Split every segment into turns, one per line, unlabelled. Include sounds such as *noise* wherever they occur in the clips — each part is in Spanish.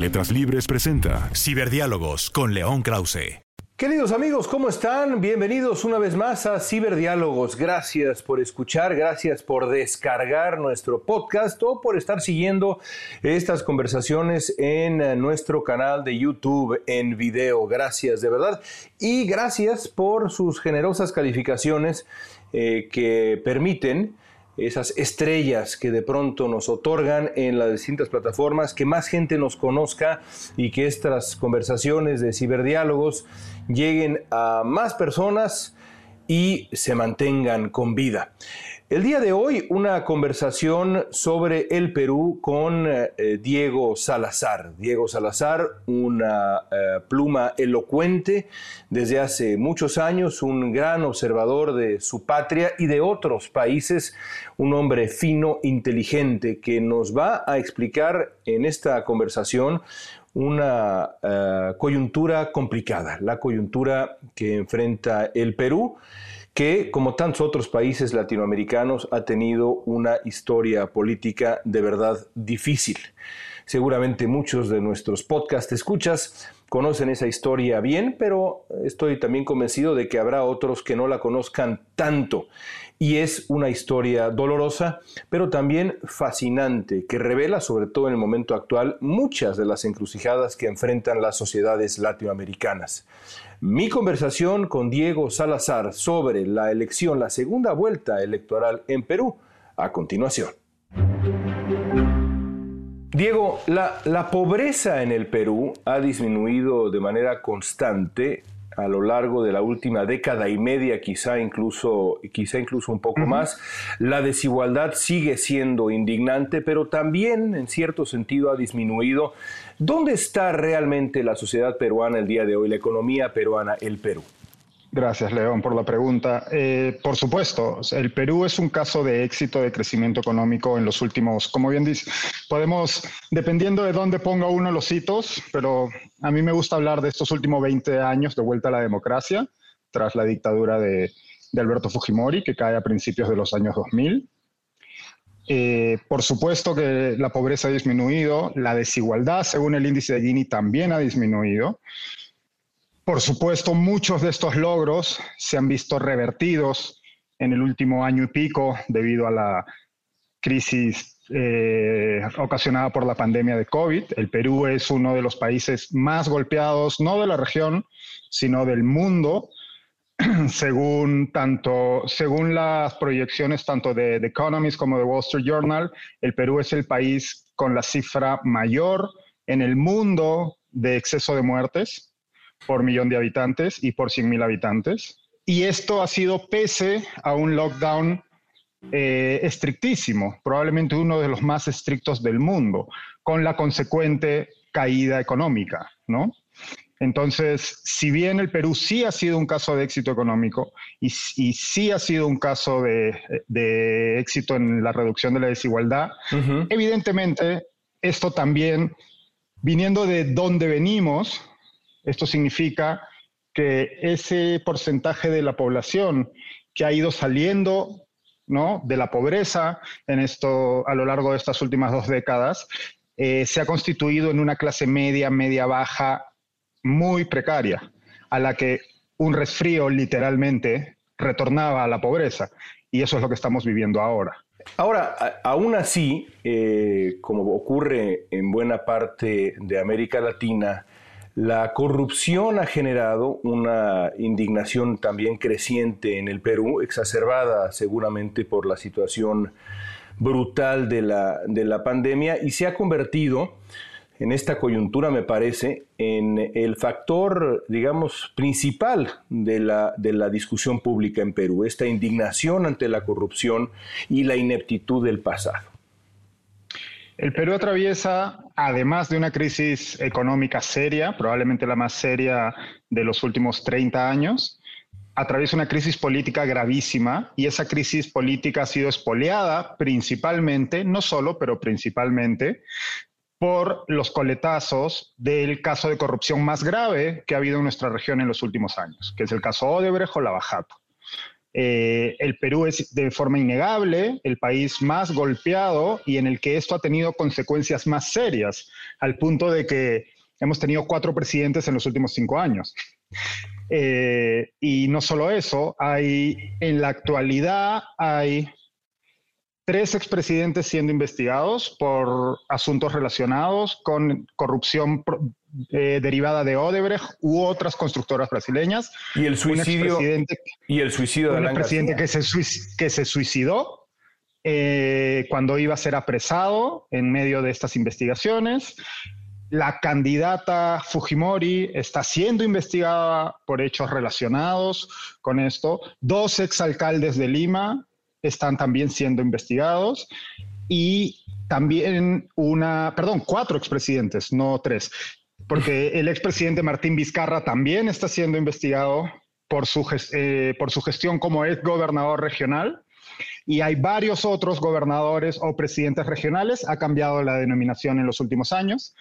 Letras Libres presenta Ciberdiálogos con León Krause.
Queridos amigos, ¿cómo están? Bienvenidos una vez más a Ciberdiálogos. Gracias por escuchar, gracias por descargar nuestro podcast o por estar siguiendo estas conversaciones en nuestro canal de YouTube en video. Gracias de verdad. Y gracias por sus generosas calificaciones eh, que permiten esas estrellas que de pronto nos otorgan en las distintas plataformas, que más gente nos conozca y que estas conversaciones de ciberdiálogos lleguen a más personas y se mantengan con vida. El día de hoy una conversación sobre el Perú con eh, Diego Salazar. Diego Salazar, una eh, pluma elocuente desde hace muchos años, un gran observador de su patria y de otros países, un hombre fino, inteligente, que nos va a explicar en esta conversación una eh, coyuntura complicada, la coyuntura que enfrenta el Perú que, como tantos otros países latinoamericanos, ha tenido una historia política de verdad difícil. Seguramente muchos de nuestros podcast escuchas conocen esa historia bien, pero estoy también convencido de que habrá otros que no la conozcan tanto. Y es una historia dolorosa, pero también fascinante, que revela, sobre todo en el momento actual, muchas de las encrucijadas que enfrentan las sociedades latinoamericanas. Mi conversación con Diego Salazar sobre la elección, la segunda vuelta electoral en Perú, a continuación. Diego, la, pobreza en el Perú ha disminuido de manera constante a lo largo de la última década y media, quizá incluso, quizá incluso un poco más. La desigualdad sigue siendo indignante, pero también en cierto sentido ha disminuido. ¿Dónde está realmente la sociedad peruana el día de hoy, la economía peruana, el Perú?
Gracias, León, por la pregunta. Eh, por supuesto, el Perú es un caso de éxito de crecimiento económico en los últimos, como bien dice, podemos, dependiendo de dónde ponga uno los hitos, pero a mí me gusta hablar de estos últimos 20 años de vuelta a la democracia, tras la dictadura de, Alberto Fujimori, que cae a principios de los años 2000. Eh, por supuesto que la pobreza ha disminuido, la desigualdad, según el índice de Gini, también ha disminuido. Por supuesto, muchos de estos logros se han visto revertidos en el último año y pico debido a la crisis eh, ocasionada por la pandemia de COVID. El Perú es uno de los países más golpeados, no de la región, sino del mundo, *clears throat* según, tanto, según las proyecciones tanto de The Economist como de Wall Street Journal. El Perú es el país con la cifra mayor en el mundo de exceso de muertes por millón de habitantes y por 100.000 habitantes. Y esto ha sido pese a un lockdown eh, estrictísimo, probablemente uno de los más estrictos del mundo, con la consecuente caída económica, ¿no? Entonces, si bien el Perú sí ha sido un caso de éxito económico y, sí ha sido un caso de, éxito en la reducción de la desigualdad, evidentemente esto también, viniendo de donde venimos, esto significa que ese porcentaje de la población que ha ido saliendo ¿no? de la pobreza en esto, a lo largo de estas últimas dos décadas eh, se ha constituido en una clase media, media baja, muy precaria, a la que un resfrío literalmente retornaba a la pobreza. Y eso es lo que estamos viviendo ahora.
Ahora, aún así, eh, como ocurre en buena parte de América Latina, la corrupción ha generado una indignación también creciente en el Perú, exacerbada seguramente por la situación brutal de la, pandemia y se ha convertido en esta coyuntura, me parece, en el factor, digamos, principal de la, de la discusión pública en Perú, esta indignación ante la corrupción y la ineptitud del pasado.
El Perú atraviesa, además de una crisis económica seria, probablemente la más seria de los últimos 30 años, atraviesa una crisis política gravísima y esa crisis política ha sido espoleada principalmente, no solo, pero principalmente, por los coletazos del caso de corrupción más grave que ha habido en nuestra región en los últimos años, que es el caso Odebrecht o Lavajato. Eh, el Perú es de forma innegable el país más golpeado y en el que esto ha tenido consecuencias más serias, al punto de que hemos tenido cuatro presidentes en los últimos cinco años. Eh, y no solo eso, hay en la actualidad hay tres expresidentes siendo investigados por asuntos relacionados con corrupción eh, derivada de Odebrecht u otras constructoras brasileñas.
Y el suicidio, y el suicidio de
un presidente que se, que se suicidó eh, cuando iba a ser apresado en medio de estas investigaciones. La candidata Fujimori está siendo investigada por hechos relacionados con esto. Dos exalcaldes de Lima están también siendo investigados y también una, perdón, cuatro expresidentes, no tres, porque el expresidente Martín Vizcarra también está siendo investigado por su, eh, por su gestión como ex gobernador regional y hay varios otros gobernadores o presidentes regionales, ha cambiado la denominación en los últimos años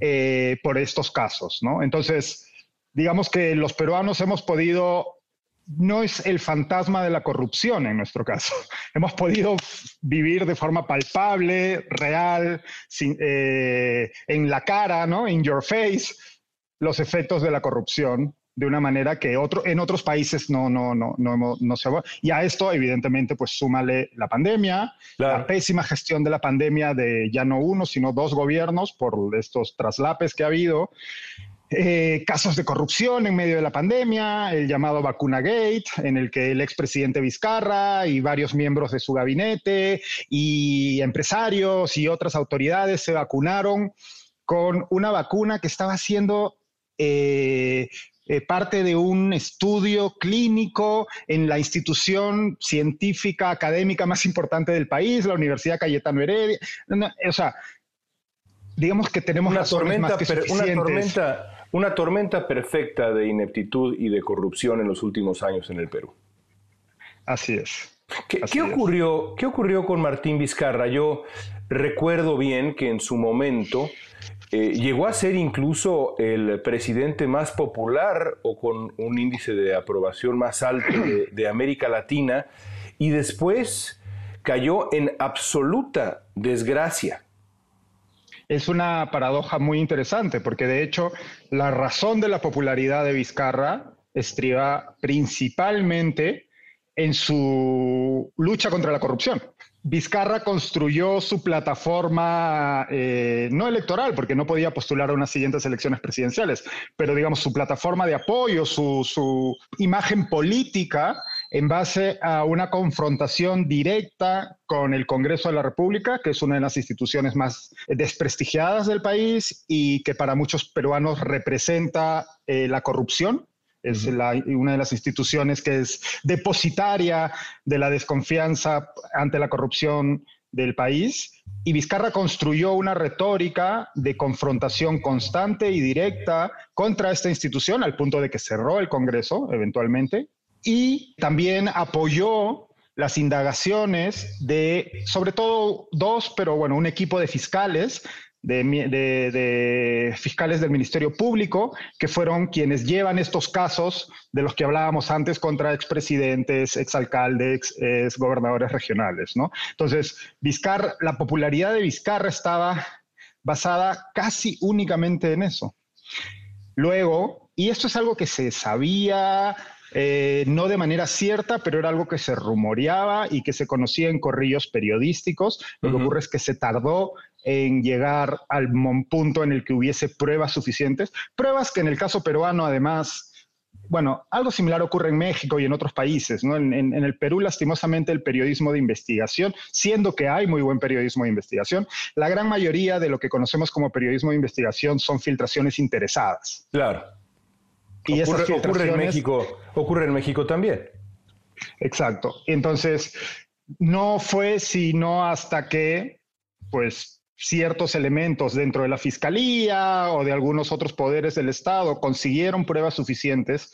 eh, por estos casos, ¿no? Entonces, digamos que los peruanos hemos podido no es el fantasma de la corrupción en nuestro caso. *laughs* Hemos podido vivir de forma palpable, real, eh, en la cara, ¿no? In your face, los efectos de la corrupción de una manera que otro, en otros países no, no, no, no, no se va. Y a esto, evidentemente, pues súmale la pandemia, la pésima gestión de la pandemia de ya no uno, sino dos gobiernos por estos traslapes que ha habido. Eh, casos de corrupción en medio de la pandemia, el llamado Vacuna Gate, en el que el expresidente Vizcarra y varios miembros de su gabinete y empresarios y otras autoridades se vacunaron con una vacuna que estaba siendo eh, eh, parte de un estudio clínico en la institución científica académica más importante del país, la Universidad Cayetano Heredia. o sea, digamos que tenemos
una tormenta, una tormenta una tormenta perfecta de ineptitud y de corrupción en los últimos años en el Perú.
Así es.
¿Qué, ocurrió, ¿Qué ocurrió con Martín Vizcarra? Yo recuerdo bien que en su momento eh, llegó a ser incluso el presidente más popular o con un índice de aprobación más alto de América Latina y después cayó en absoluta desgracia
es una paradoja muy interesante, porque de hecho la razón de la popularidad de Vizcarra estriba principalmente en su lucha contra la corrupción. Vizcarra construyó su plataforma, eh, no electoral, porque no podía postular a unas siguientes elecciones presidenciales, pero digamos su plataforma de apoyo, su, su imagen política en base a una confrontación directa con el Congreso de la República, que es una de las instituciones más desprestigiadas del país y que para muchos peruanos representa eh, la corrupción es una de las instituciones que es depositaria de la desconfianza ante la corrupción del país. Y Vizcarra construyó una retórica de confrontación constante y directa contra esta institución, al punto de que cerró el Congreso eventualmente. Y también apoyó las indagaciones de, sobre todo dos, pero bueno, un equipo de fiscales de, fiscales del Ministerio Público, que fueron quienes llevan estos casos de los que hablábamos antes contra expresidentes, exalcaldes, ex gobernadores regionales. ¿no? Entonces, Vizcarra, la popularidad de Vizcarra estaba basada casi únicamente en eso. Luego, y esto es algo que se sabía, eh, no de manera cierta, pero era algo que se rumoreaba y que se conocía en corrillos periodísticos. Lo que ocurre es que se tardó en llegar al punto en el que hubiese pruebas suficientes, pruebas que en el caso peruano además bueno, algo similar ocurre en México y en otros países, ¿no? En, en, el Perú, lastimosamente, el periodismo de investigación, siendo que hay muy buen periodismo de investigación, la gran mayoría de lo que conocemos como periodismo de investigación son filtraciones interesadas.
Claro. Y ocurre, ocurre en México, ocurre en México también.
Exacto. Entonces, no fue sino hasta que, pues, ciertos elementos dentro de la fiscalía o de algunos otros poderes del Estado consiguieron pruebas suficientes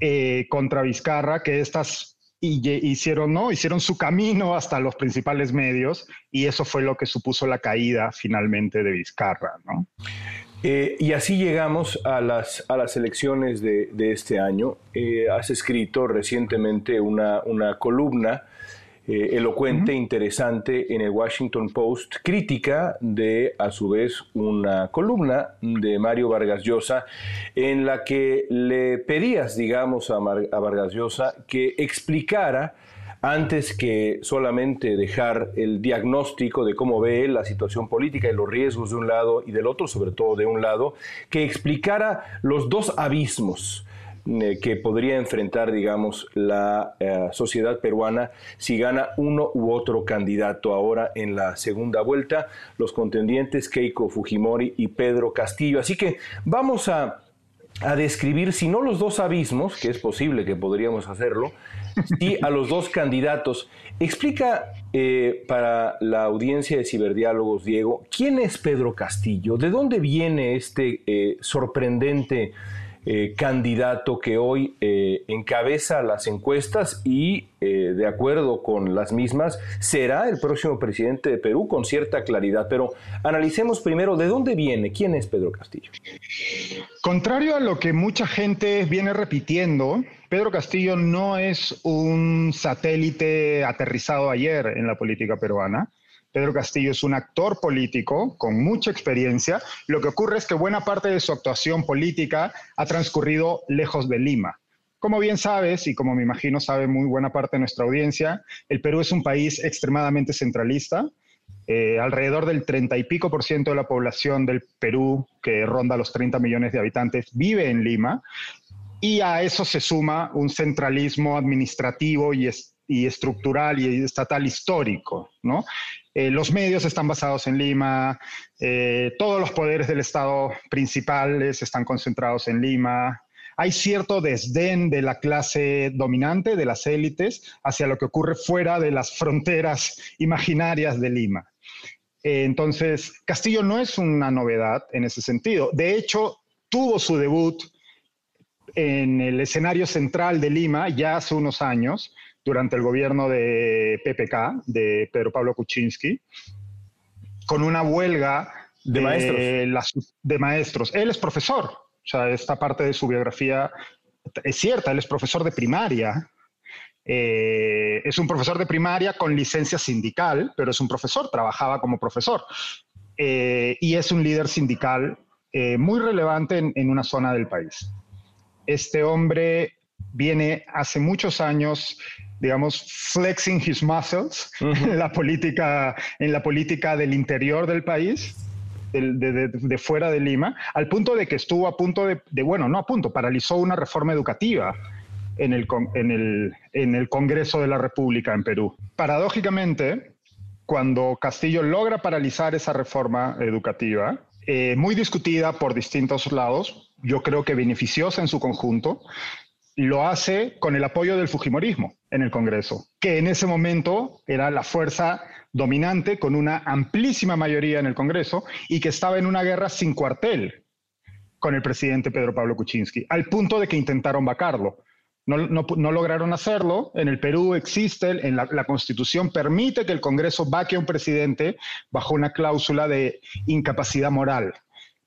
eh, contra Vizcarra que estas hicieron, ¿no? hicieron su camino hasta los principales medios y eso fue lo que supuso la caída finalmente de Vizcarra. ¿no?
Eh, y así llegamos a las, a las elecciones de, este año. Eh, has escrito recientemente una, una columna eh, elocuente, interesante en el Washington Post, crítica de, a su vez, una columna de Mario Vargas Llosa, en la que le pedías, digamos, a, a Vargas Llosa que explicara antes que solamente dejar el diagnóstico de cómo ve la situación política y los riesgos de un lado y del otro, sobre todo de un lado, que explicara los dos abismos eh, que podría enfrentar, digamos, la eh, sociedad peruana si gana uno u otro candidato ahora en la segunda vuelta, los contendientes Keiko Fujimori y Pedro Castillo. Así que vamos a, describir, si no los dos abismos, que es posible que podríamos hacerlo, y a los dos candidatos. Explica eh, para la audiencia de Ciberdiálogos, Diego, ¿quién es Pedro Castillo? ¿De dónde viene este sorprendente eh, candidato que hoy eh, encabeza las encuestas y, eh, de acuerdo con las mismas, será el próximo presidente de Perú con cierta claridad. Pero analicemos primero de dónde viene, quién es Pedro Castillo.
Contrario a lo que mucha gente viene repitiendo, Pedro Castillo no es un satélite aterrizado ayer en la política peruana. Pedro Castillo es un actor político con mucha experiencia. Lo que ocurre es que buena parte de su actuación política ha transcurrido lejos de Lima. Como bien sabes, y como me imagino sabe muy buena parte de nuestra audiencia, el Perú es un país extremadamente centralista. Eh, alrededor del 30 y pico por ciento de la población del Perú, que ronda los 30 millones de habitantes, vive en Lima. Y a eso se suma un centralismo administrativo y, y estructural y estatal histórico, ¿no? Eh, los medios están basados en Lima, eh, todos los poderes del Estado principales están concentrados en Lima. Hay cierto desdén de la clase dominante, de las élites, hacia lo que ocurre fuera de las fronteras imaginarias de Lima. Eh, entonces, Castillo no es una novedad en ese sentido. De hecho, tuvo su debut en el escenario central de Lima ya hace unos años, durante el gobierno de PPK, de Pedro Pablo Kuczynski, con una huelga de, maestros. de maestros. Él es profesor, o sea, esta parte de su biografía es cierta, él es profesor de primaria. Eh, es un profesor de primaria con licencia sindical, pero es un profesor, trabajaba como profesor. Eh, y es un líder sindical eh, muy relevante en una zona del país. Este hombre viene hace muchos años digamos, flexing his muscles en, la política, en la política del interior del país, de, fuera de Lima, al punto de que estuvo a punto de, bueno, no a punto, paralizó una reforma educativa en el, en el, en el Congreso de la República en Perú. Paradójicamente, cuando Castillo logra paralizar esa reforma educativa, eh, muy discutida por distintos lados, yo creo que beneficiosa en su conjunto, lo hace con el apoyo del Fujimorismo en el Congreso, que en ese momento era la fuerza dominante con una amplísima mayoría en el Congreso y que estaba en una guerra sin cuartel con el presidente Pedro Pablo Kuczynski, al punto de que intentaron vacarlo. No, lograron hacerlo. En el Perú existe, en la, la, Constitución permite que el Congreso vaque a un presidente bajo una cláusula de incapacidad moral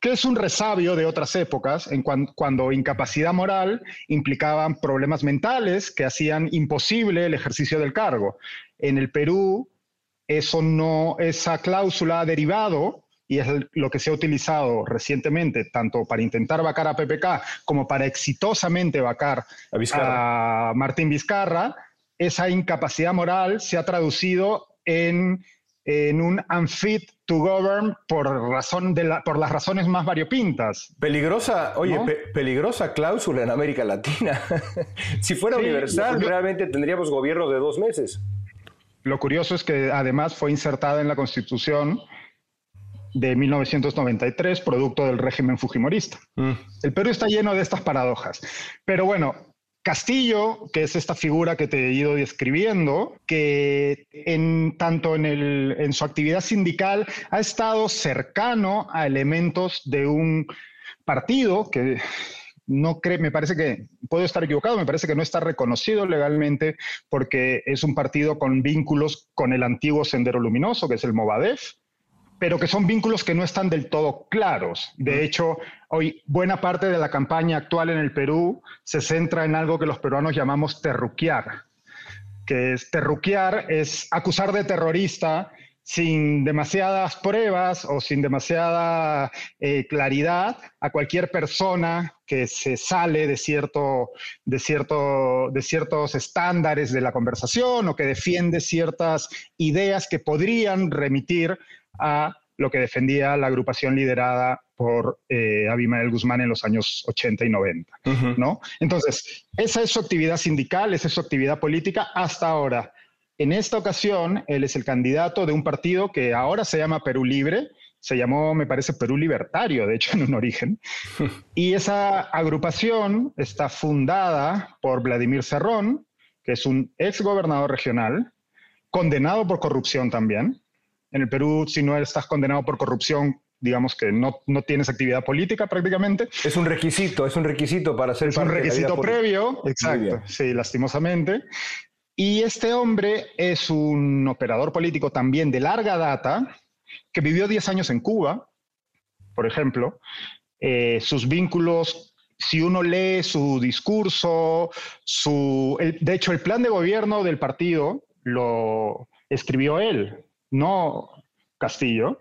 que es un resabio de otras épocas, en cuando incapacidad moral implicaban problemas mentales que hacían imposible el ejercicio del cargo. En el Perú, eso no, esa cláusula ha derivado y es lo que se ha utilizado recientemente, tanto para intentar vacar a PPK como para exitosamente vacar a, Martín Vizcarra, esa incapacidad moral se ha traducido en en un unfit to govern por, razón de por las razones más variopintas.
Peligrosa, oye, peligrosa cláusula en América Latina. *laughs* si fuera universal, realmente tendríamos gobierno de dos meses.
Lo curioso es que además fue insertada en la Constitución de 1993, producto del régimen fujimorista. Mm. El Perú está lleno de estas paradojas. Pero bueno, Castillo, que es esta figura que te he ido describiendo, que en, tanto en, su actividad sindical ha estado cercano a elementos de un partido que no cree, me parece que, puedo estar equivocado, me parece que no está reconocido legalmente porque es un partido con vínculos con el antiguo Sendero Luminoso, que es el Movadef, pero que son vínculos que no están del todo claros. De hecho, hoy buena parte de la campaña actual en el Perú se centra en algo que los peruanos llamamos terruquear, que es terruquear es acusar de terrorista sin demasiadas pruebas o sin demasiada eh, claridad a cualquier persona que se sale de, cierto, de, cierto, de ciertos estándares de la conversación o que defiende ciertas ideas que podrían remitir a lo que defendía la agrupación liderada por eh, Abimael Guzmán en los años 80 y 90, ¿no? Entonces, esa es su actividad sindical, esa es su actividad política hasta ahora. En esta ocasión, él es el candidato de un partido que ahora se llama Perú Libre, se llamó, me parece, Perú Libertario, de hecho, en un origen. *laughs* Y esa agrupación está fundada por Vladimir Cerrón, que es un ex gobernador regional, condenado por corrupción también, en el Perú, si no estás condenado por corrupción, digamos que no, no tienes actividad política prácticamente.
Es un requisito, es un requisito para ser
Es un requisito previo, exacto, sí, lastimosamente. Y este hombre es un operador político también de larga data, que vivió 10 años en Cuba, por ejemplo. Eh, sus vínculos, si uno lee su discurso, su, de hecho el plan de gobierno del partido lo escribió él no Castillo,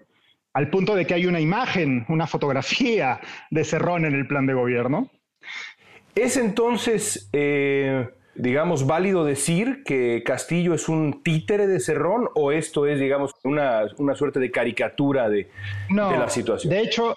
al punto de que hay una imagen, una fotografía de Cerrón en el plan de gobierno.
¿Es entonces, eh, digamos, válido decir que Castillo es un títere de Cerrón o esto es, digamos, una, suerte de caricatura de, de la situación?
De hecho,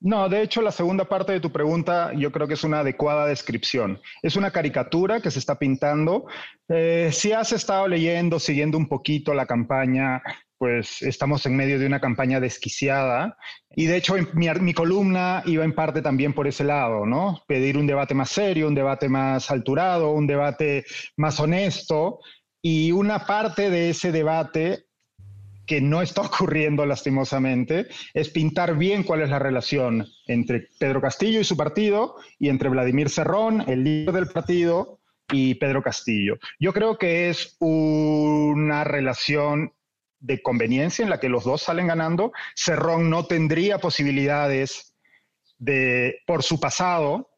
no, de hecho la segunda parte de tu pregunta yo creo que es una adecuada descripción. Es una caricatura que se está pintando. Eh, si has estado leyendo, siguiendo un poquito la campaña, pues estamos en medio de una campaña desquiciada y de hecho mi, mi, columna iba en parte también por ese lado, ¿no? Pedir un debate más serio, un debate más alturado, un debate más honesto y una parte de ese debate que no está *laughs* ocurriendo lastimosamente, es pintar bien cuál es la relación entre Pedro Castillo y su partido y entre Vladimir Cerrón, el líder del partido, y Pedro Castillo. Yo creo que es una relación de conveniencia en la que los dos salen ganando. Cerrón no tendría posibilidades de, por su pasado,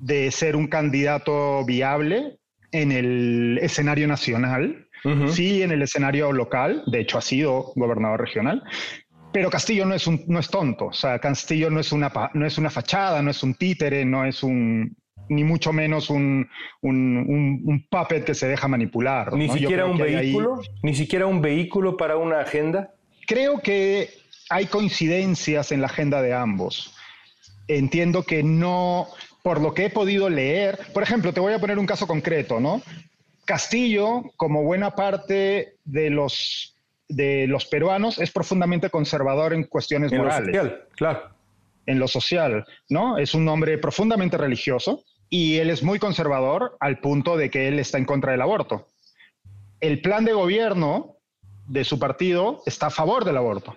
de ser un candidato viable en el escenario nacional sí en el escenario local, de hecho ha sido gobernador regional, pero Castillo no es, un, no es tonto, o sea, Castillo no es, una, no es una fachada, no es un títere, no es un, ni mucho menos un, un, un, puppet que se deja manipular.
Ni siquiera un vehículo, ni siquiera un vehículo para una agenda.
Creo que hay coincidencias en la agenda de ambos. Entiendo que no, por lo que he podido leer, por ejemplo, te voy a poner un caso concreto, ¿no? Castillo, como buena parte de los, de los peruanos, es profundamente conservador en cuestiones morales.
En lo social, claro.
En lo social, ¿no? Es un hombre profundamente religioso y él es muy conservador al punto de que él está en contra del aborto. El plan de gobierno de su partido está a favor del aborto.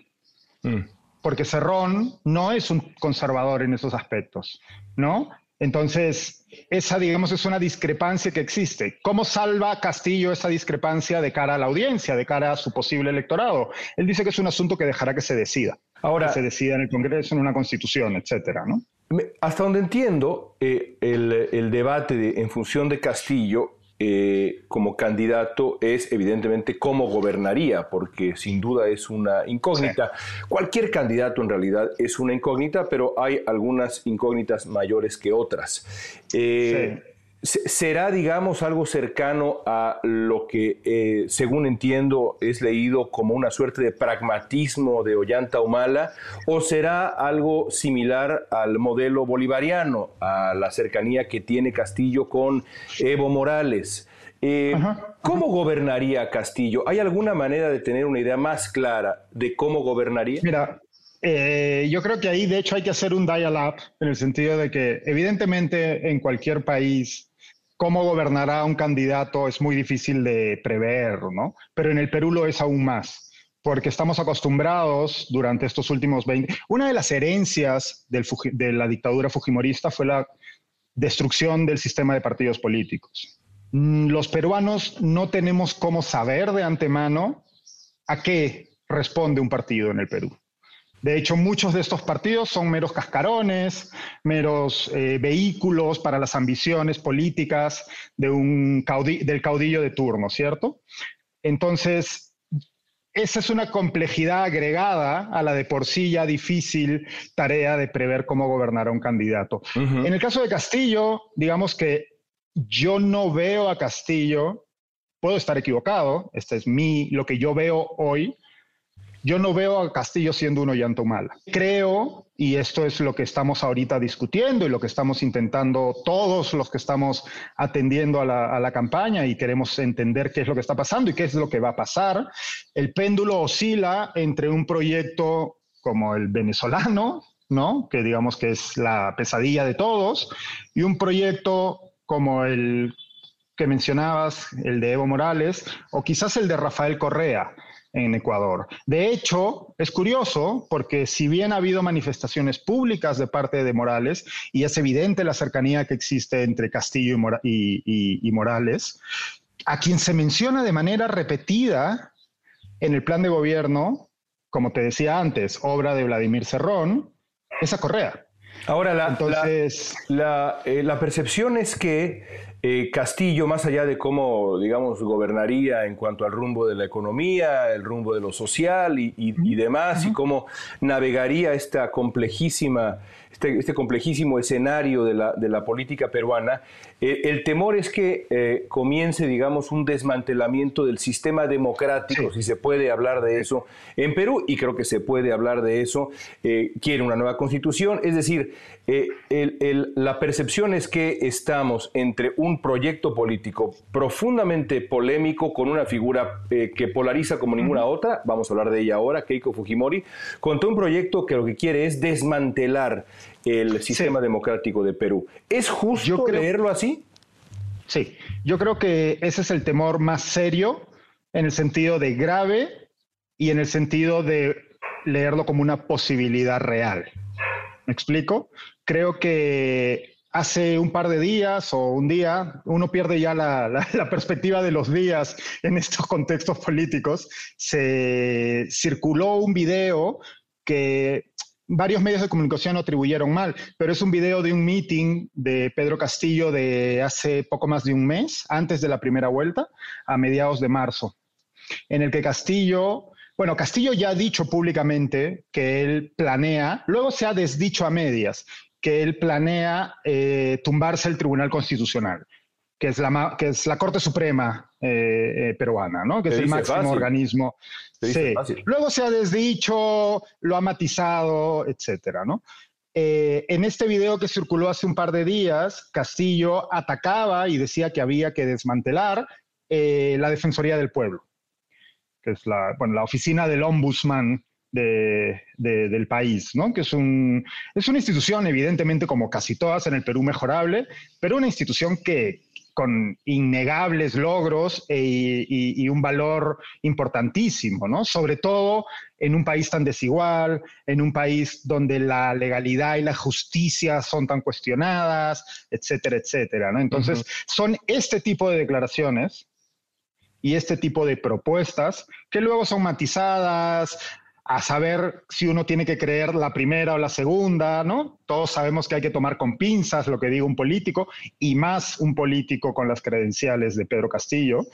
Mm. Porque Cerrón no es un conservador en esos aspectos, ¿no? Entonces, esa, digamos, es una discrepancia que existe. ¿Cómo salva Castillo esa discrepancia de cara a la audiencia, de cara a su posible electorado? Él dice que es un asunto que dejará que se decida. Ahora, que se decida en el Congreso, en una constitución, etcétera, ¿no?
Hasta donde entiendo, eh, el, debate en función de Castillo eh, como candidato es evidentemente cómo gobernaría, porque sin duda es una incógnita. Cualquier candidato en realidad es una incógnita, pero hay algunas incógnitas mayores que otras. Eh, será, digamos, algo cercano a lo que, eh, según entiendo, es leído como una suerte de pragmatismo de Ollanta Humala, o será algo similar al modelo bolivariano, a la cercanía que tiene Castillo con Evo Morales. Eh, ¿Cómo gobernaría Castillo? ¿Hay alguna manera de tener una idea más clara de cómo gobernaría?
Mira, eh, yo creo que ahí de hecho hay que hacer un dial-up en el sentido de que evidentemente en cualquier país cómo gobernará un candidato es muy difícil de prever, ¿no? Pero en el Perú lo es aún más, porque estamos acostumbrados durante estos últimos 20... Una de las herencias de la dictadura fujimorista fue la destrucción del sistema de partidos políticos. Mm, los peruanos no tenemos cómo saber de antemano a qué responde un partido en el Perú. De hecho, muchos de estos partidos son meros cascarones, meros eh, vehículos para las ambiciones políticas de un del caudillo de turno, ¿cierto? Entonces, esa es una complejidad agregada a la de por sí ya difícil tarea de prever cómo gobernará un candidato. En el caso de Castillo, digamos que yo no veo a Castillo, puedo estar equivocado, este es mi, lo que yo veo hoy, yo no veo a Castillo siendo un Ollantumala. Creo, y esto es lo que estamos ahorita discutiendo y lo que estamos intentando todos los que estamos atendiendo a la, campaña y queremos entender qué es lo que está pasando y qué es lo que va a pasar, el péndulo oscila entre un proyecto como el venezolano, ¿no? que digamos que es la pesadilla de todos, y un proyecto como el que mencionabas, el de Evo Morales, o quizás el de Rafael Correa, en Ecuador. De hecho, es curioso porque si bien ha habido manifestaciones públicas de parte de Morales y es evidente la cercanía que existe entre Castillo y, Morales, a quien se menciona de manera repetida en el plan de gobierno, como te decía antes, obra de Vladimir Cerrón, es a Correa.
Ahora, la, Entonces, la, eh, la percepción es que eh, Castillo, más allá de cómo, digamos, gobernaría en cuanto al rumbo de la economía, el rumbo de lo social y, demás, y cómo navegaría esta complejísima este, este, complejísimo escenario de la, de la política peruana, eh, el temor es que eh, comience, digamos, un desmantelamiento del sistema democrático, si se puede hablar de eso, en Perú, y creo que se puede hablar de eso, quiere una nueva constitución, es decir, la percepción es que estamos entre un proyecto político profundamente polémico con una figura que polariza como ninguna otra, vamos a hablar de ella ahora, Keiko Fujimori, contra un proyecto que lo que quiere es desmantelar el sistema democrático de Perú. ¿Es justo creerlo así?
Sí, yo creo que ese es el temor más serio en el sentido de grave y en el sentido de leerlo como una posibilidad real. ¿Me explico? Creo que hace un par de días o un día, uno pierde ya *laughs* la, perspectiva de los días en estos contextos políticos, se circuló un video que varios medios de comunicación atribuyeron mal, pero es un video de un meeting de Pedro Castillo de hace poco más de un mes, antes de la primera vuelta, a mediados de marzo, en el que Castillo, bueno, Castillo ya ha dicho públicamente que él planea, luego se ha desdicho a medias, que él planea eh, tumbarse el Tribunal Constitucional que es la, que es la Corte Suprema eh, eh, peruana, ¿no? que es el máximo organismo. Sí. Luego se ha desdicho, lo ha matizado, etcétera, ¿no? Eh, en este video que circuló hace un par de días, Castillo atacaba y decía que había que desmantelar la Defensoría del Pueblo, que es la, bueno, la oficina del ombudsman de, del país, ¿no? que es, un, es una institución, evidentemente, como casi todas en el Perú, mejorable, pero una institución que, con innegables logros e, y, un valor importantísimo, ¿no? Sobre todo en un país tan desigual, en un país donde la legalidad y la justicia son tan cuestionadas, etcétera, etcétera, ¿no? Entonces, son este tipo de declaraciones y este tipo de propuestas que luego son matizadas, a saber si uno tiene que creer la primera o la segunda, ¿no? Todos sabemos que hay que tomar con pinzas lo que diga un político y más un político con las credenciales de Pedro Castillo.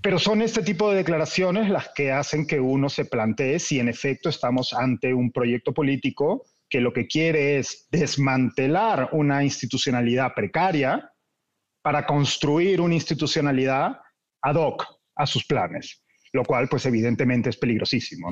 Pero son este tipo de declaraciones las que hacen que uno se plantee si en efecto estamos ante un proyecto político que lo que quiere es desmantelar una institucionalidad precaria, para construir una institucionalidad ad hoc a sus planes lo cual pues evidentemente es peligrosísimo.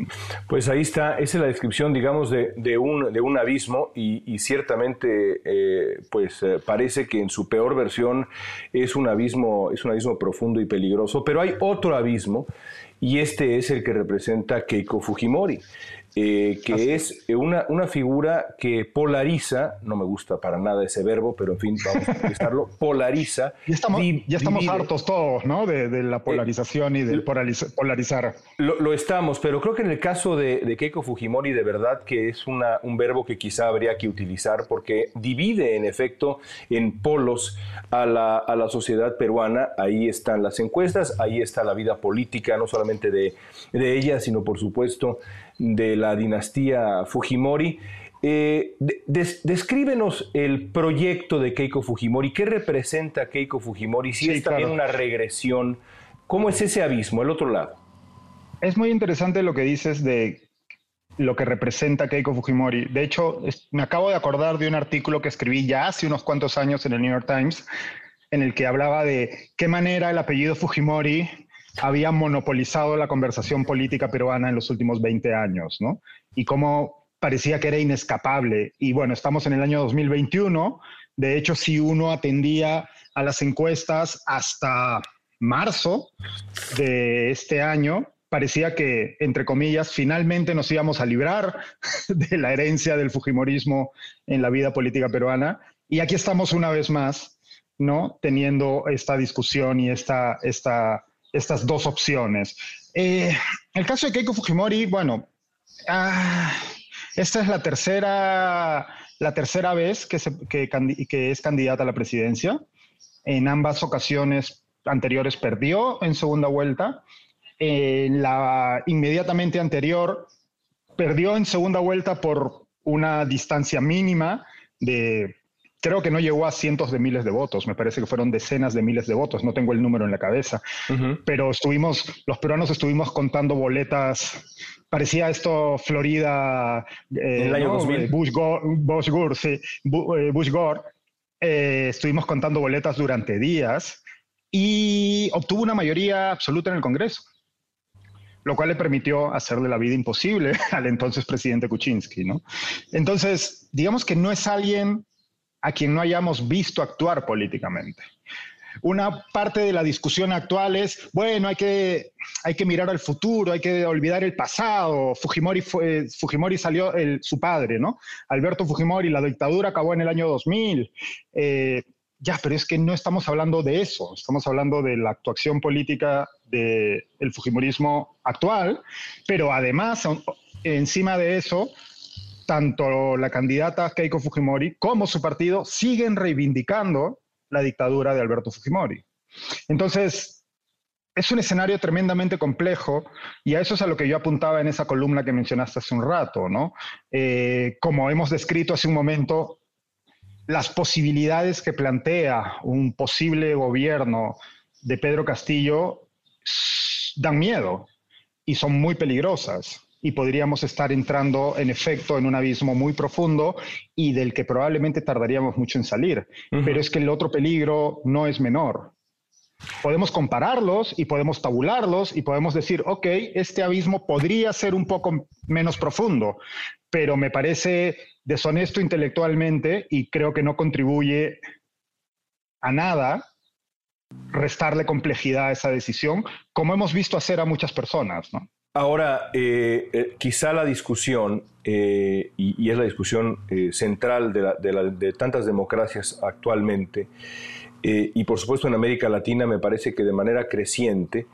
Pues ahí está, esa es la descripción, digamos, de, un, de un, abismo y, ciertamente eh, pues eh, parece que en su peor versión es un abismo, es un abismo profundo y peligroso, pero hay otro abismo y este es el que representa Keiko Fujimori. Eh, que es una, una, figura que polariza, no me gusta para nada ese verbo, pero en fin, vamos a utilizarlo, *laughs* polariza.
Ya estamos, ya estamos hartos todos, ¿no? De, la polarización y del polarizar.
Lo, estamos, pero creo que en el caso de, Keiko Fujimori, de verdad que es una, un verbo que quizá habría que utilizar porque divide en efecto en polos a la, a la sociedad peruana. Ahí están las encuestas, ahí está la vida política, no solamente de, de ella, sino por supuesto de la dinastía Fujimori. Eh, descríbenos el proyecto de Keiko Fujimori. ¿Qué representa Keiko Fujimori? Si es también una regresión, ¿cómo es ese abismo, el otro lado?
Es muy interesante lo que dices de lo que representa Keiko Fujimori. De hecho, me acabo de acordar de un artículo que escribí ya hace unos cuantos años en el New York Times, en el que hablaba de qué manera el apellido Fujimori había monopolizado la conversación política peruana en los últimos 20 años, ¿no? Y cómo parecía que era inescapable. Y bueno, estamos en el año 2021. De hecho, si uno atendía a las encuestas hasta marzo de este año, parecía que, entre comillas, finalmente nos íbamos a librar *laughs* de la herencia del Fujimorismo en la vida política peruana. Y aquí estamos una vez más, ¿no? Teniendo esta discusión y esta, esta estas dos opciones. Eh, el caso de Keiko Fujimori, bueno, ah, esta es la tercera, la tercera vez que, que, es candidata a la presidencia. En ambas ocasiones anteriores perdió en segunda vuelta. En la inmediatamente anterior perdió en segunda vuelta por una distancia mínima de creo que no llegó a cientos de miles de votos, me parece que fueron decenas de miles de votos, no tengo el número en la cabeza, pero estuvimos, los peruanos estuvimos contando boletas, parecía esto Florida,
eh, año 2000.
Bush Gore, Bush Gore, sí, eh, Bush Gore. Eh, estuvimos contando boletas durante días y obtuvo una mayoría absoluta en el Congreso lo cual le permitió hacerle la vida imposible *laughs* al entonces presidente Kuczynski, ¿no? Entonces, digamos que no es alguien a quien no hayamos visto actuar políticamente. Una parte de la discusión actual es, bueno, hay que, hay que mirar al futuro, hay que olvidar el pasado. Fujimori, fue, Fujimori salió su padre, ¿no? Alberto Fujimori, la dictadura acabó en el año 2000. Eh, ya, pero es que no estamos hablando de eso, estamos hablando de la actuación política del Fujimorismo actual, pero además, encima de eso, tanto la candidata Keiko Fujimori como su partido siguen reivindicando la dictadura de Alberto Fujimori. Entonces, es un escenario tremendamente complejo y a eso es a lo que yo apuntaba en esa columna que mencionaste hace un rato, ¿no? Eh, como hemos descrito hace un momento, las posibilidades que plantea un posible gobierno de Pedro Castillo dan miedo y son muy peligrosas y podríamos estar entrando en efecto en un abismo muy profundo y del que probablemente tardaríamos mucho en salir. Pero es que el otro peligro no es menor. Podemos compararlos y podemos tabularlos y podemos decir, ok, este abismo podría ser un poco menos profundo, pero me parece deshonesto intelectualmente y creo que no contribuye a nada restarle complejidad a esa decisión, como hemos visto hacer a muchas personas, ¿no?
Ahora, eh, eh, quizá la discusión, eh, y, es la discusión central de, tantas democracias actualmente, y por supuesto en América Latina me parece que de manera creciente,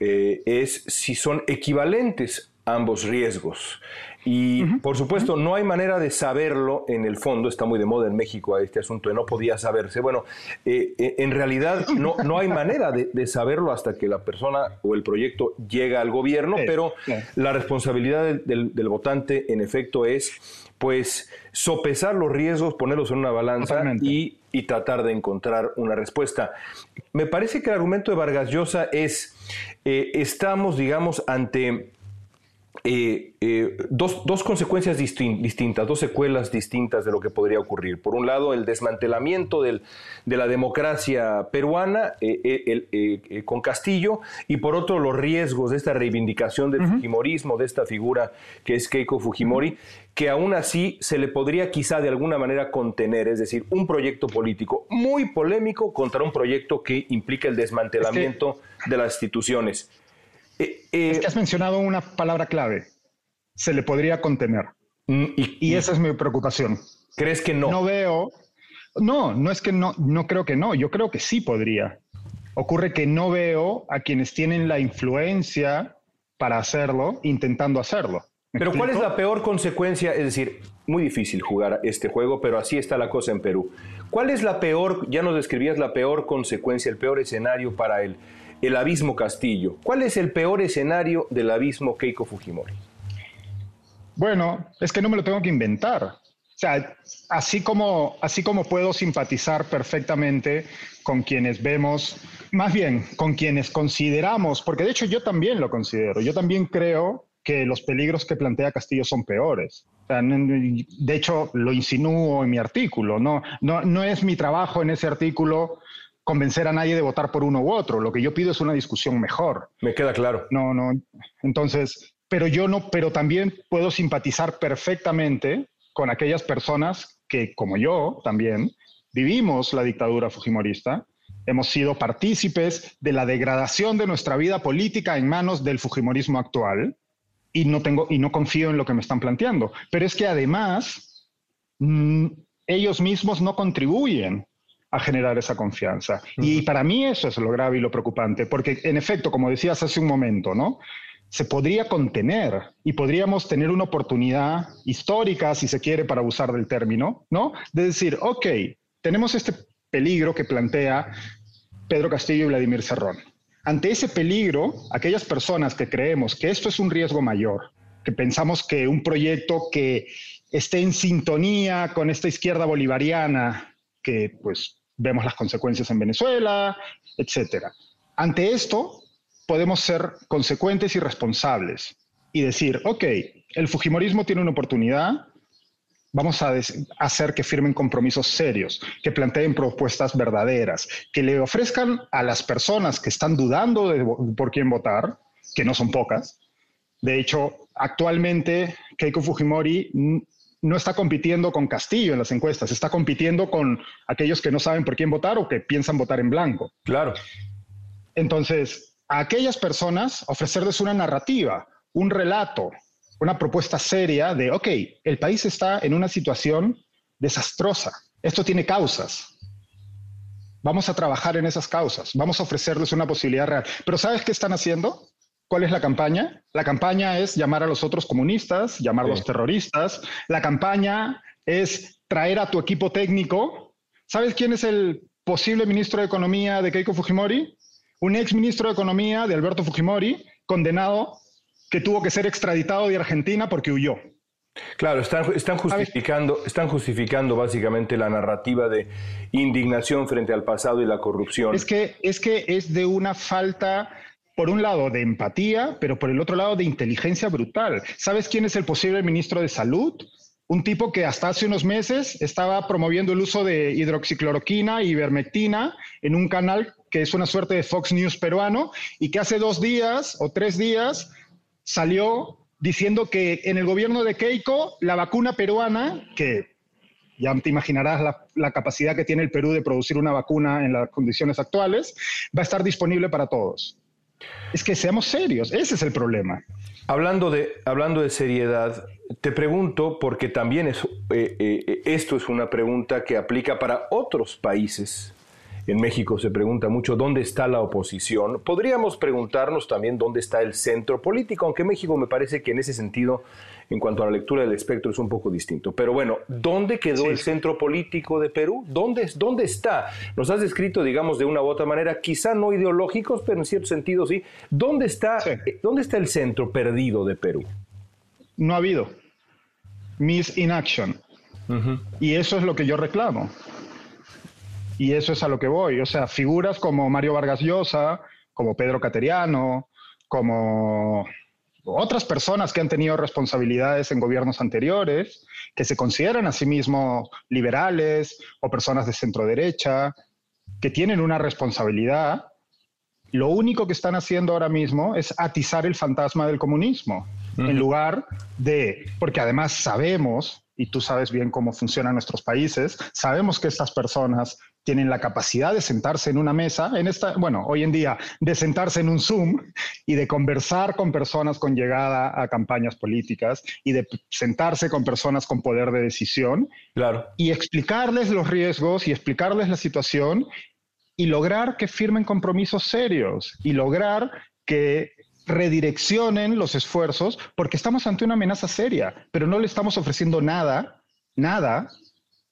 es si son equivalentes ambos riesgos. Y por supuesto, no hay manera de saberlo en el fondo, está muy de moda en México este asunto de no podía saberse. Bueno, eh, eh, en realidad no, no hay manera de, saberlo hasta que la persona o el proyecto llega al gobierno, pero la responsabilidad del, votante en efecto es pues sopesar los riesgos, ponerlos en una balanza y, tratar de encontrar una respuesta. Me parece que el argumento de Vargas Llosa es, eh, estamos, digamos, ante eh, eh, dos, dos, consecuencias distintas, dos secuelas distintas de lo que podría ocurrir. Por un lado, el desmantelamiento del, de la democracia peruana eh, con Castillo y por otro, los riesgos de esta reivindicación del Fujimorismo, de esta figura que es Keiko Fujimori, que aún así se le podría quizá de alguna manera contener, es decir, un proyecto político muy polémico contra un proyecto que implica el desmantelamiento de las instituciones.
Eh, es que has mencionado una palabra clave. Se le podría contener. Mm, y, esa es mi preocupación.
¿Crees que no?
No veo. No, no es que no, no creo que no. Yo creo que sí podría. Ocurre que no veo a quienes tienen la influencia para hacerlo intentando hacerlo.
Pero ¿cuál es la peor consecuencia? Es decir, muy difícil jugar este juego, pero así está la cosa en Perú. ¿Cuál es la peor, ya nos describías la peor consecuencia, el peor escenario para él? El abismo Castillo. ¿Cuál es el peor escenario del abismo Keiko Fujimori?
Bueno, es que no me lo tengo que inventar. O sea, así como, así como puedo simpatizar perfectamente con quienes vemos, más bien con quienes consideramos, porque de hecho yo también lo considero, yo también creo que los peligros que plantea Castillo son peores. de hecho, lo insinúo en mi artículo. No, no, no es mi trabajo en ese artículo convencer a nadie de votar por uno u otro. Lo que yo pido es una discusión mejor.
Me queda claro.
No, no. Entonces, pero yo no, pero también puedo simpatizar perfectamente con aquellas personas que, como yo también, vivimos la dictadura fujimorista, hemos sido partícipes de la degradación de nuestra vida política en manos del fujimorismo actual y no tengo y no confío en lo que me están planteando. Pero es que además mm, ellos mismos no contribuyen a generar esa confianza. Y para mí eso es lo grave y lo preocupante, porque en efecto, como decías hace un momento, ¿no? Se podría contener y podríamos tener una oportunidad histórica, si se quiere, para usar del término, ¿no? De decir, ok, tenemos este peligro que plantea Pedro Castillo y Vladimir Cerrón. Ante ese peligro, aquellas personas que creemos que esto es un riesgo mayor, que pensamos que un proyecto que esté en sintonía con esta izquierda bolivariana, que pues vemos las consecuencias en Venezuela, etcétera. Ante esto, podemos ser consecuentes y responsables y decir, ok, el Fujimorismo tiene una oportunidad, vamos a hacer que firmen compromisos serios, que planteen propuestas verdaderas, que le ofrezcan a las personas que están dudando de por quién votar, que no son pocas. De hecho, actualmente Keiko Fujimori no está compitiendo con Castillo en las encuestas, está compitiendo con aquellos que no saben por quién votar o que piensan votar en blanco.
Claro.
Entonces, a aquellas personas ofrecerles una narrativa, un relato, una propuesta seria de, ok, el país está en una situación desastrosa, esto tiene causas. Vamos a trabajar en esas causas, vamos a ofrecerles una posibilidad real. Pero ¿sabes qué están haciendo? ¿Cuál es la campaña? La campaña es llamar a los otros comunistas, llamarlos terroristas. La campaña es traer a tu equipo técnico. ¿Sabes quién es el posible ministro de Economía de Keiko Fujimori? Un ex ministro de Economía de Alberto Fujimori, condenado, que tuvo que ser extraditado de Argentina porque huyó.
Claro, están, están, justificando, están justificando básicamente la narrativa de indignación frente al pasado y la corrupción.
Es que es, que es de una falta por un lado de empatía, pero por el otro lado de inteligencia brutal. ¿Sabes quién es el posible ministro de Salud? Un tipo que hasta hace unos meses estaba promoviendo el uso de hidroxicloroquina y ivermectina en un canal que es una suerte de Fox News peruano y que hace dos días o tres días salió diciendo que en el gobierno de Keiko la vacuna peruana, que ya te imaginarás la, la, capacidad que tiene el Perú de producir una vacuna en las condiciones actuales, va a estar disponible para todos. Es que seamos serios, ese es el problema.
Hablando de, hablando de seriedad, te pregunto, porque también es, eh, eh, esto es una pregunta que aplica para otros países en México se pregunta mucho dónde está la oposición. Podríamos preguntarnos también dónde está el centro político, aunque México me parece que en ese sentido, en cuanto a la lectura del espectro, es un poco distinto. Pero bueno, ¿dónde quedó el centro político de Perú? ¿Dónde, ¿Dónde está? Nos has descrito, digamos, de una u otra manera, quizá no ideológicos, pero en cierto sentido sí. ¿Dónde está, eh, ¿dónde está el centro perdido de Perú?
No ha habido. Miss in action. Y eso es lo que yo reclamo. Y eso es a lo que voy. O sea, figuras como Mario Vargas Llosa, como Pedro Cateriano, como otras personas que han tenido responsabilidades en gobiernos anteriores, que se consideran a sí mismos liberales o personas de centro derecha, que tienen una responsabilidad, lo único que están haciendo ahora mismo es atizar el fantasma del comunismo, en lugar de, porque además sabemos, y tú sabes bien cómo funcionan nuestros países, sabemos que estas personas tienen la capacidad de sentarse en una mesa, en esta, bueno, hoy en día, de sentarse en un Zoom y de conversar con personas con llegada a campañas políticas y de sentarse con personas con poder de decisión.
Claro.
Y explicarles los riesgos y explicarles la situación y lograr que firmen compromisos serios y lograr que redireccionen los esfuerzos porque estamos ante una amenaza seria, pero no le estamos ofreciendo nada, nada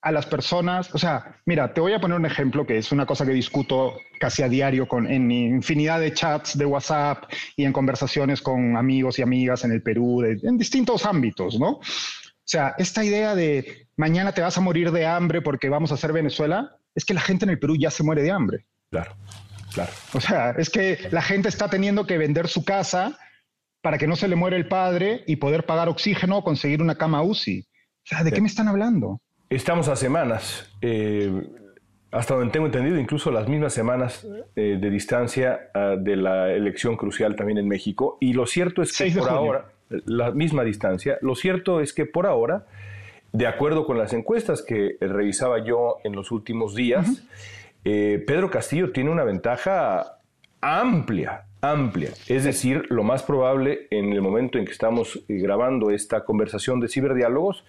a las personas, o sea, mira, te voy a poner un ejemplo que es una cosa que discuto casi a diario con, en infinidad de chats de WhatsApp y en conversaciones con amigos y amigas en el Perú, en distintos ámbitos, ¿no? O sea, esta idea de mañana te vas a morir de hambre porque vamos a hacer Venezuela, es que la gente en el Perú ya se muere de hambre.
Claro, claro.
O sea, es que la gente está teniendo que vender su casa para que no se le muera el padre y poder pagar oxígeno o conseguir una cama UCI. O sea, ¿de qué me están hablando?
Estamos a semanas, eh, hasta donde tengo entendido, incluso las mismas semanas eh, de distancia ah, de la elección crucial también en México. Y lo cierto es que por ahora, la misma distancia, lo cierto es que por ahora, de acuerdo con las encuestas que revisaba yo en los últimos días, eh, Pedro Castillo tiene una ventaja amplia, amplia. Es decir, lo más probable en el momento en que estamos grabando esta conversación de ciberdiálogos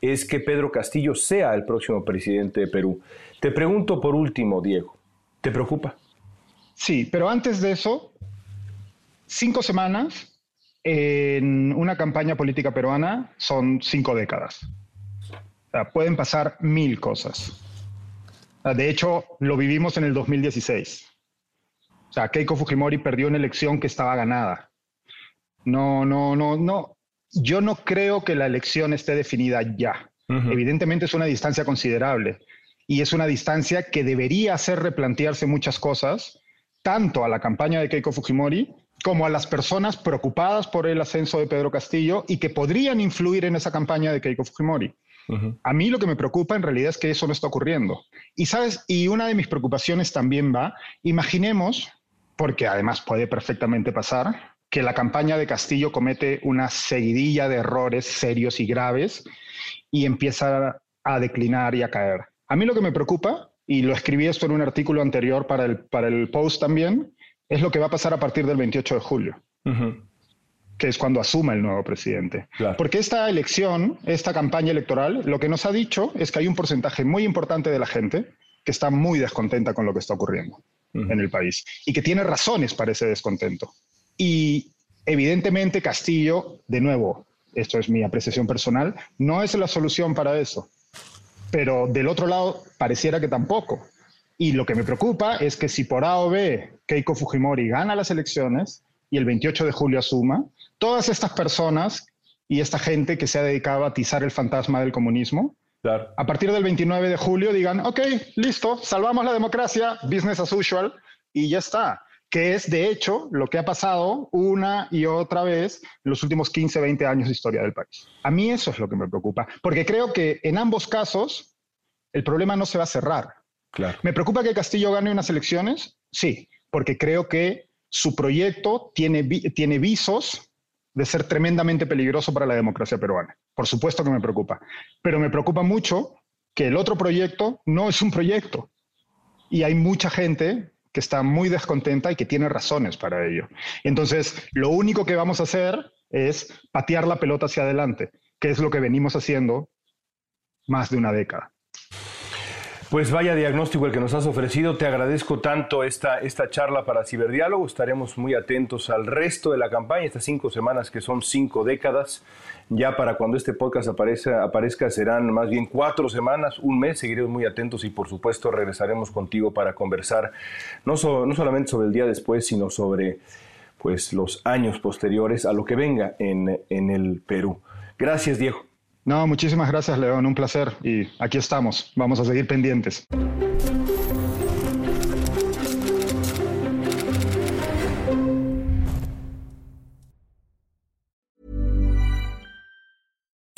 es que Pedro Castillo sea el próximo presidente de Perú. Te pregunto por último, Diego, ¿te preocupa?
Sí, pero antes de eso, cinco semanas en una campaña política peruana son cinco décadas. pueden pasar mil cosas. de hecho, lo vivimos en el 2016. O Keiko Fujimori perdió una elección que estaba ganada. No, no, no, no yo no creo que la elección esté definida ya. Evidentemente es una distancia considerable y es una distancia que debería hacer replantearse muchas cosas, tanto a la campaña de Keiko Fujimori como a las personas preocupadas por el ascenso de Pedro Castillo y que podrían influir en esa campaña de Keiko Fujimori. A mí lo que me preocupa en realidad es que eso no está ocurriendo. Y sabes, y una de mis preocupaciones también va, imaginemos, porque además puede perfectamente pasar, que la campaña de Castillo comete una seguidilla de errores serios y graves y empieza a declinar y a caer. A mí lo que me preocupa, y lo escribí esto en un artículo anterior para el, para el post también, es lo que va a pasar a partir del 28 de julio, que es cuando asuma el nuevo presidente. Porque esta elección, esta campaña electoral, lo que nos ha dicho es que hay un porcentaje muy importante de la gente que está muy descontenta con lo que está ocurriendo en el país y que tiene razones para ese descontento. Y evidentemente Castillo, de nuevo, esto es mi apreciación personal, no es la solución para eso. Pero del otro lado, pareciera que tampoco. Y lo que me preocupa es que si por A o B Keiko Fujimori gana las elecciones y el 28 de julio asuma, todas estas personas y esta gente que se ha dedicado a atizar el fantasma del comunismo, a partir del 29 de julio digan, ok, listo, salvamos la democracia, business as usual, y ya está que es de hecho lo que ha pasado una y otra vez en los últimos 15, 20 años de historia del país. A mí eso es lo que me preocupa, porque creo que en ambos casos el problema no se va a cerrar.
Claro.
¿Me preocupa que Castillo gane unas elecciones? Sí, porque creo que su proyecto tiene, tiene visos de ser tremendamente peligroso para la democracia peruana. Por supuesto que me preocupa, pero me preocupa mucho que el otro proyecto no es un proyecto. Y hay mucha gente que está muy descontenta y que tiene razones para ello. Entonces, lo único que vamos a hacer es patear la pelota hacia adelante, que es lo que venimos haciendo más de una década.
Pues vaya diagnóstico el que nos has ofrecido. Te agradezco tanto esta, esta charla para Ciberdiálogo. Estaremos muy atentos al resto de la campaña, estas cinco semanas que son cinco décadas. Ya para cuando este podcast aparezca, aparezca serán más bien cuatro semanas, un mes. Seguiremos muy atentos y por supuesto regresaremos contigo para conversar no, no solamente sobre el día después, sino sobre pues, los años posteriores a lo que venga en, en el Perú. Gracias, Diego.
No, muchísimas gracias, León. Un placer. Y aquí estamos. Vamos a seguir pendientes.